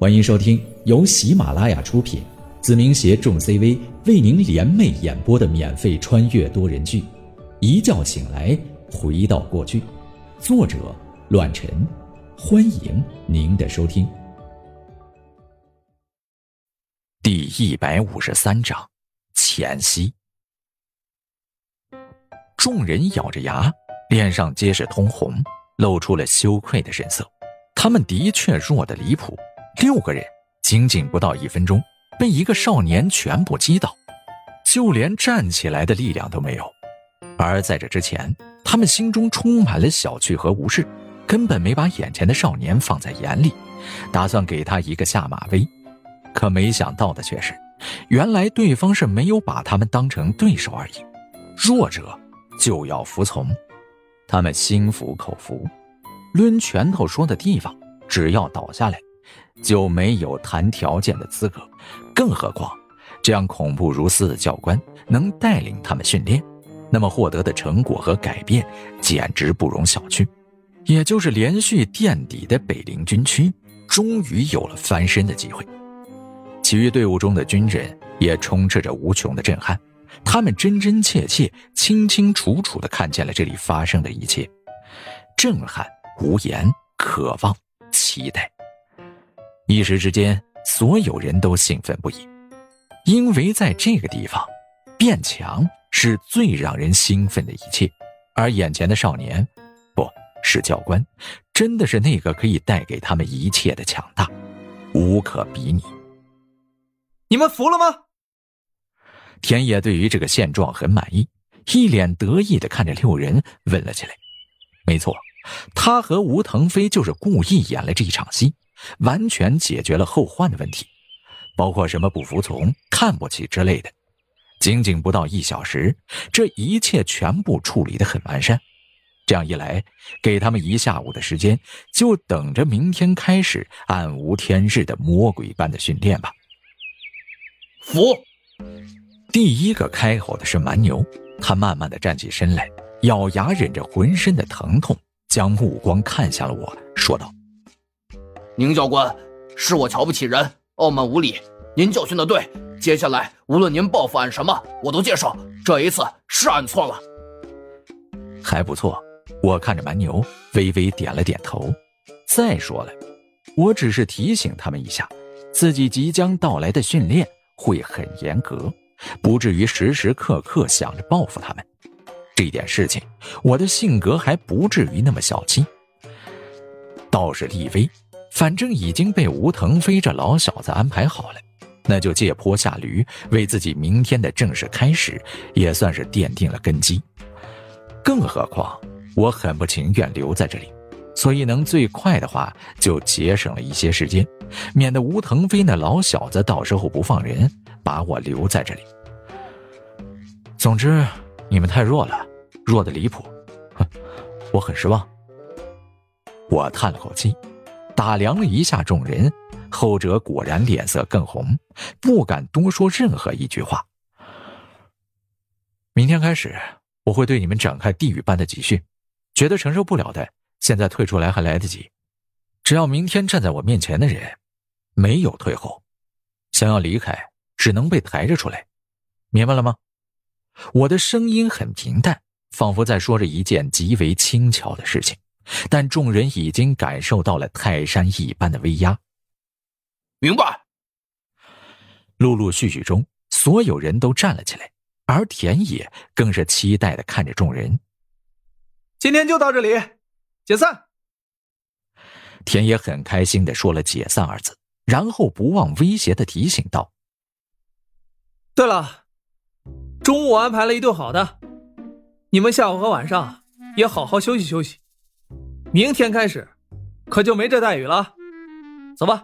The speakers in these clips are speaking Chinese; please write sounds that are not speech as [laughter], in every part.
欢迎收听由喜马拉雅出品，子明携众 CV 为您联袂演播的免费穿越多人剧《一觉醒来回到过去》，作者：乱臣。欢迎您的收听。第一百五十三章前夕，众人咬着牙，脸上皆是通红，露出了羞愧的神色。他们的确弱得离谱。六个人仅仅不到一分钟，被一个少年全部击倒，就连站起来的力量都没有。而在这之前，他们心中充满了小觑和无视，根本没把眼前的少年放在眼里，打算给他一个下马威。可没想到的却是，原来对方是没有把他们当成对手而已。弱者就要服从，他们心服口服，抡拳头说的地方，只要倒下来。就没有谈条件的资格，更何况这样恐怖如斯的教官能带领他们训练，那么获得的成果和改变简直不容小觑。也就是连续垫底的北陵军区，终于有了翻身的机会。其余队伍中的军人也充斥着无穷的震撼，他们真真切切、清清楚楚地看见了这里发生的一切，震撼、无言、渴望、期待。一时之间，所有人都兴奋不已，因为在这个地方，变强是最让人兴奋的一切，而眼前的少年，不是教官，真的是那个可以带给他们一切的强大，无可比拟。你们服了吗？田野对于这个现状很满意，一脸得意的看着六人问了起来。没错，他和吴腾飞就是故意演了这一场戏。完全解决了后患的问题，包括什么不服从、看不起之类的。仅仅不到一小时，这一切全部处理得很完善。这样一来，给他们一下午的时间，就等着明天开始暗无天日的魔鬼般的训练吧。服。第一个开口的是蛮牛，他慢慢的站起身来，咬牙忍着浑身的疼痛，将目光看向了我，说道。宁教官，是我瞧不起人，傲慢无礼。您教训的对，接下来无论您报复俺什么，我都接受。这一次是俺错了，还不错。我看着蛮牛，微微点了点头。再说了，我只是提醒他们一下，自己即将到来的训练会很严格，不至于时时刻刻想着报复他们。这点事情，我的性格还不至于那么小气。倒是厉威。反正已经被吴腾飞这老小子安排好了，那就借坡下驴，为自己明天的正式开始也算是奠定了根基。更何况我很不情愿留在这里，所以能最快的话就节省了一些时间，免得吴腾飞那老小子到时候不放人，把我留在这里。总之，你们太弱了，弱的离谱，哼，我很失望。我叹了口气。打量了一下众人，后者果然脸色更红，不敢多说任何一句话。明天开始，我会对你们展开地狱般的集训，觉得承受不了的，现在退出来还来得及。只要明天站在我面前的人，没有退后，想要离开，只能被抬着出来，明白了吗？我的声音很平淡，仿佛在说着一件极为轻巧的事情。但众人已经感受到了泰山一般的威压。明白。陆陆续续中，所有人都站了起来，而田野更是期待的看着众人。今天就到这里，解散。田野很开心的说了“解散”二字，然后不忘威胁的提醒道：“对了，中午安排了一顿好的，你们下午和晚上也好好休息休息。”明天开始，可就没这待遇了。走吧。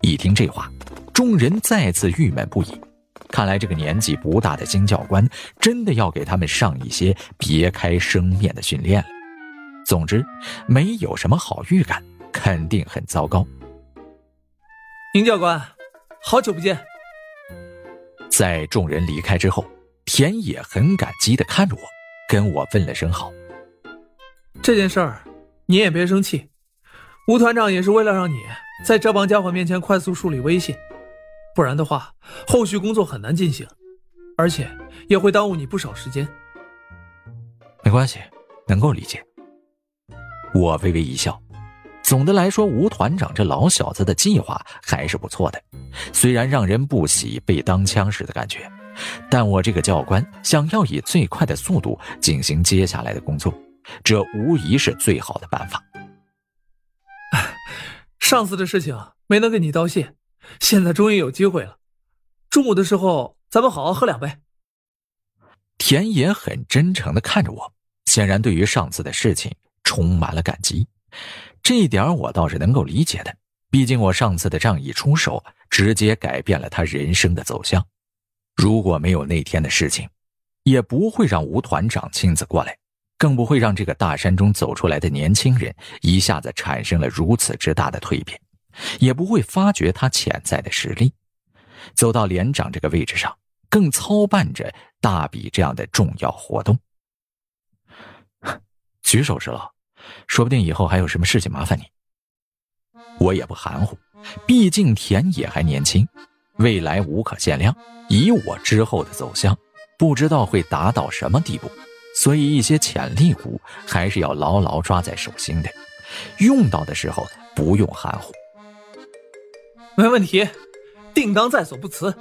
一听这话，众人再次郁闷不已。看来这个年纪不大的金教官真的要给他们上一些别开生面的训练了。总之，没有什么好预感，肯定很糟糕。宁教官，好久不见。在众人离开之后，田野很感激的看着我，跟我问了声好。这件事儿，你也别生气。吴团长也是为了让你在这帮家伙面前快速树立威信，不然的话，后续工作很难进行，而且也会耽误你不少时间。没关系，能够理解。我微微一笑。总的来说，吴团长这老小子的计划还是不错的，虽然让人不喜被当枪使的感觉，但我这个教官想要以最快的速度进行接下来的工作，这无疑是最好的办法。[laughs] 上次的事情没能跟你道谢，现在终于有机会了。中午的时候，咱们好好喝两杯。田野很真诚的看着我，显然对于上次的事情充满了感激。这一点我倒是能够理解的，毕竟我上次的仗义出手，直接改变了他人生的走向。如果没有那天的事情，也不会让吴团长亲自过来，更不会让这个大山中走出来的年轻人一下子产生了如此之大的蜕变，也不会发掘他潜在的实力，走到连长这个位置上，更操办着大比这样的重要活动。举手之劳。说不定以后还有什么事情麻烦你，我也不含糊，毕竟田野还年轻，未来无可限量。以我之后的走向，不知道会达到什么地步，所以一些潜力股还是要牢牢抓在手心的，用到的时候不用含糊。没问题，定当在所不辞。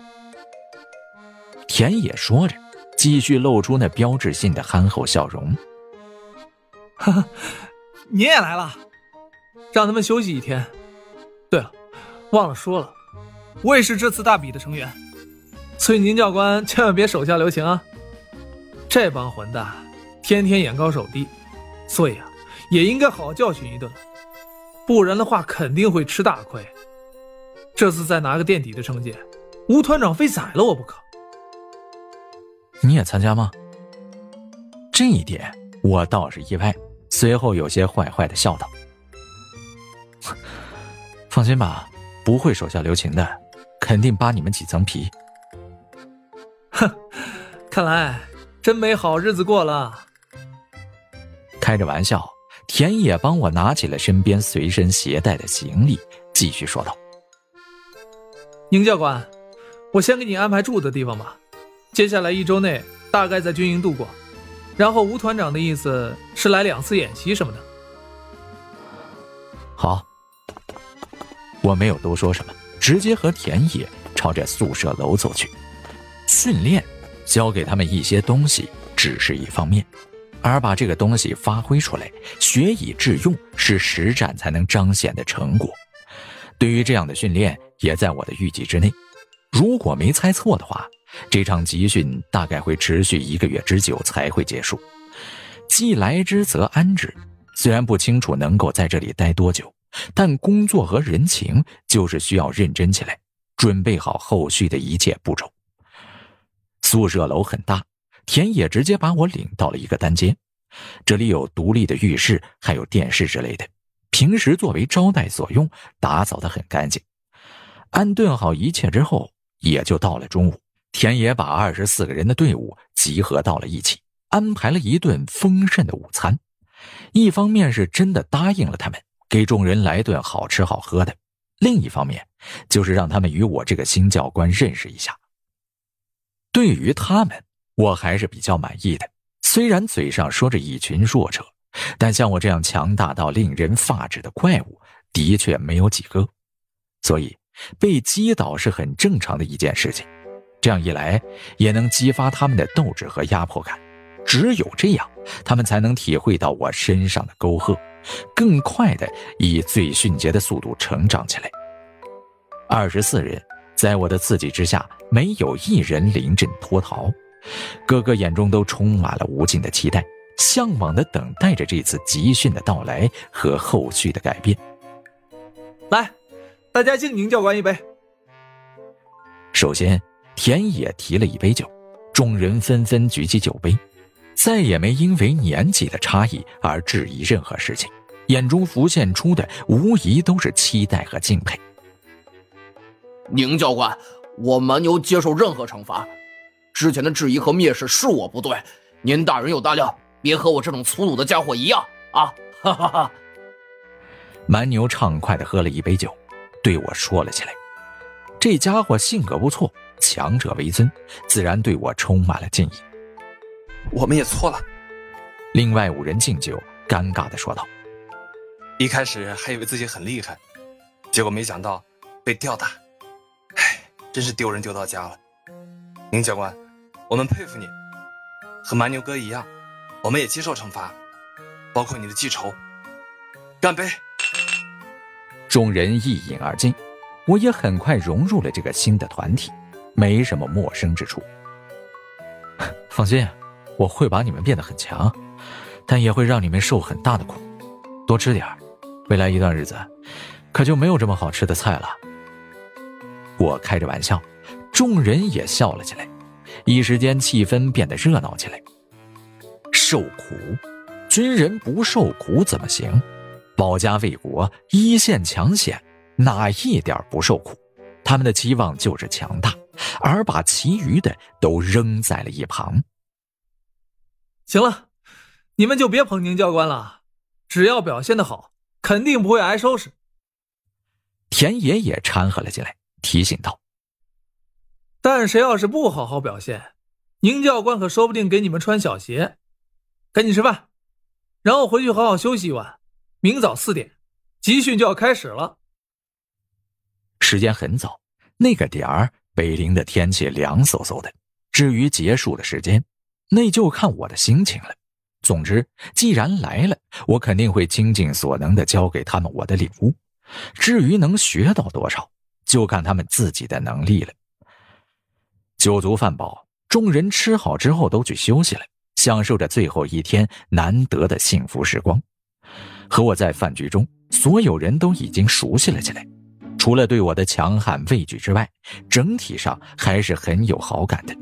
田野说着，继续露出那标志性的憨厚笑容。哈哈。您也来了，让他们休息一天。对了，忘了说了，我也是这次大比的成员，所以宁教官千万别手下留情啊！这帮混蛋天天眼高手低，所以啊，也应该好好教训一顿，不然的话肯定会吃大亏。这次再拿个垫底的成绩，吴团长非宰了我不可。你也参加吗？这一点我倒是意外。随后有些坏坏的笑道：“ [laughs] 放心吧，不会手下留情的，肯定扒你们几层皮。”哼，看来真没好日子过了。开着玩笑，田野帮我拿起了身边随身携带的行李，继续说道：“宁教官，我先给你安排住的地方吧，接下来一周内大概在军营度过。”然后吴团长的意思是来两次演习什么的。好，我没有多说什么，直接和田野朝着宿舍楼走去。训练，教给他们一些东西只是一方面，而把这个东西发挥出来，学以致用，是实战才能彰显的成果。对于这样的训练，也在我的预计之内。如果没猜错的话。这场集训大概会持续一个月之久才会结束。既来之则安之，虽然不清楚能够在这里待多久，但工作和人情就是需要认真起来，准备好后续的一切步骤。宿舍楼很大，田野直接把我领到了一个单间，这里有独立的浴室，还有电视之类的，平时作为招待所用，打扫的很干净。安顿好一切之后，也就到了中午。田野把二十四个人的队伍集合到了一起，安排了一顿丰盛的午餐。一方面是真的答应了他们，给众人来顿好吃好喝的；另一方面，就是让他们与我这个新教官认识一下。对于他们，我还是比较满意的。虽然嘴上说着一群弱者，但像我这样强大到令人发指的怪物，的确没有几个。所以，被击倒是很正常的一件事情。这样一来，也能激发他们的斗志和压迫感。只有这样，他们才能体会到我身上的沟壑，更快的以最迅捷的速度成长起来。二十四人在我的刺激之下，没有一人临阵脱逃，个个眼中都充满了无尽的期待，向往的等待着这次集训的到来和后续的改变。来，大家敬宁教官一杯。首先。田野提了一杯酒，众人纷纷举起酒杯，再也没因为年纪的差异而质疑任何事情，眼中浮现出的无疑都是期待和敬佩。宁教官，我蛮牛接受任何惩罚，之前的质疑和蔑视是我不对，您大人有大量，别和我这种粗鲁的家伙一样啊！哈哈哈。蛮牛畅快的喝了一杯酒，对我说了起来。这家伙性格不错，强者为尊，自然对我充满了敬意。我们也错了。另外五人敬酒，尴尬的说道：“一开始还以为自己很厉害，结果没想到被吊打，唉，真是丢人丢到家了。宁教官，我们佩服你，和蛮牛哥一样，我们也接受惩罚，包括你的记仇。干杯！”众人一饮而尽，我也很快融入了这个新的团体，没什么陌生之处。[laughs] 放心。我会把你们变得很强，但也会让你们受很大的苦。多吃点未来一段日子可就没有这么好吃的菜了。我开着玩笑，众人也笑了起来，一时间气氛变得热闹起来。受苦，军人不受苦怎么行？保家卫国，一线抢险，哪一点不受苦？他们的期望就是强大，而把其余的都扔在了一旁。行了，你们就别捧宁教官了，只要表现的好，肯定不会挨收拾。田野也掺和了进来，提醒道：“但谁要是不好好表现，宁教官可说不定给你们穿小鞋。赶紧吃饭，然后回去好好休息一晚。明早四点，集训就要开始了。时间很早，那个点儿，北陵的天气凉飕飕的。至于结束的时间。”那就看我的心情了。总之，既然来了，我肯定会倾尽所能的教给他们我的礼物。至于能学到多少，就看他们自己的能力了。酒足饭饱，众人吃好之后都去休息了，享受着最后一天难得的幸福时光。和我在饭局中，所有人都已经熟悉了起来，除了对我的强悍畏惧之外，整体上还是很有好感的。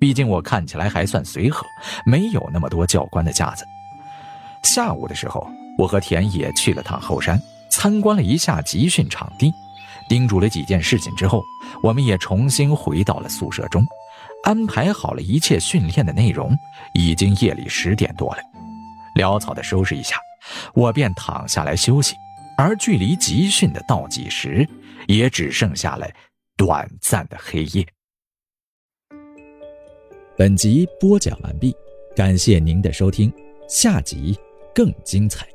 毕竟我看起来还算随和，没有那么多教官的架子。下午的时候，我和田野去了趟后山，参观了一下集训场地，叮嘱了几件事情之后，我们也重新回到了宿舍中，安排好了一切训练的内容。已经夜里十点多了，潦草的收拾一下，我便躺下来休息。而距离集训的倒计时，也只剩下了短暂的黑夜。本集播讲完毕，感谢您的收听，下集更精彩。